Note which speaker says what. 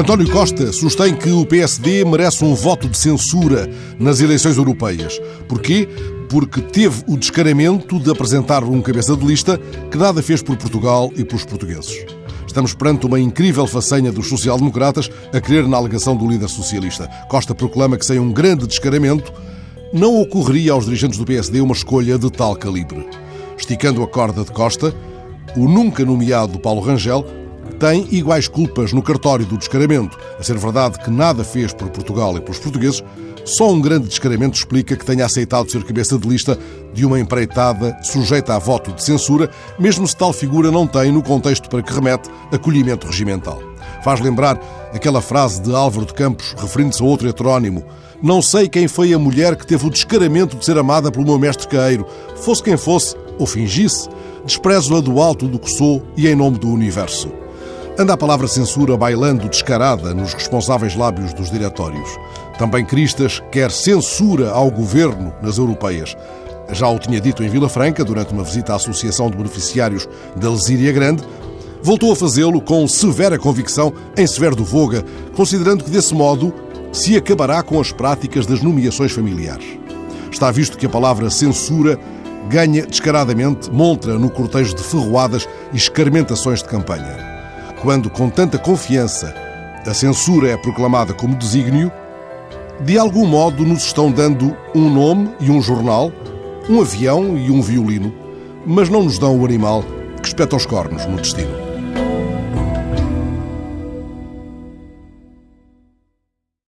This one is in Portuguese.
Speaker 1: António Costa sustém que o PSD merece um voto de censura nas eleições europeias. Porquê? Porque teve o descaramento de apresentar um cabeça de lista que nada fez por Portugal e pelos portugueses. Estamos perante uma incrível façanha dos social-democratas a querer na alegação do líder socialista. Costa proclama que sem um grande descaramento não ocorreria aos dirigentes do PSD uma escolha de tal calibre. Esticando a corda de Costa, o nunca nomeado Paulo Rangel tem iguais culpas no cartório do descaramento. A ser verdade que nada fez por Portugal e pelos portugueses, só um grande descaramento explica que tenha aceitado ser cabeça de lista de uma empreitada sujeita a voto de censura, mesmo se tal figura não tem, no contexto para que remete, acolhimento regimental. Faz lembrar aquela frase de Álvaro de Campos, referindo-se a outro heterónimo. Não sei quem foi a mulher que teve o descaramento de ser amada pelo meu mestre caeiro. Fosse quem fosse, ou fingisse, desprezo-a do alto do que sou e em nome do universo. Anda a palavra censura bailando descarada nos responsáveis lábios dos diretórios. Também Cristas quer censura ao governo nas europeias. Já o tinha dito em Vila Franca, durante uma visita à Associação de Beneficiários da Lesíria Grande, voltou a fazê-lo com severa convicção em Severo do Voga, considerando que desse modo se acabará com as práticas das nomeações familiares. Está visto que a palavra censura ganha descaradamente montra no cortejo de ferroadas e escarmentações de campanha. Quando, com tanta confiança, a censura é proclamada como desígnio, de algum modo nos estão dando um nome e um jornal, um avião e um violino, mas não nos dão o animal que espeta os cornos no destino.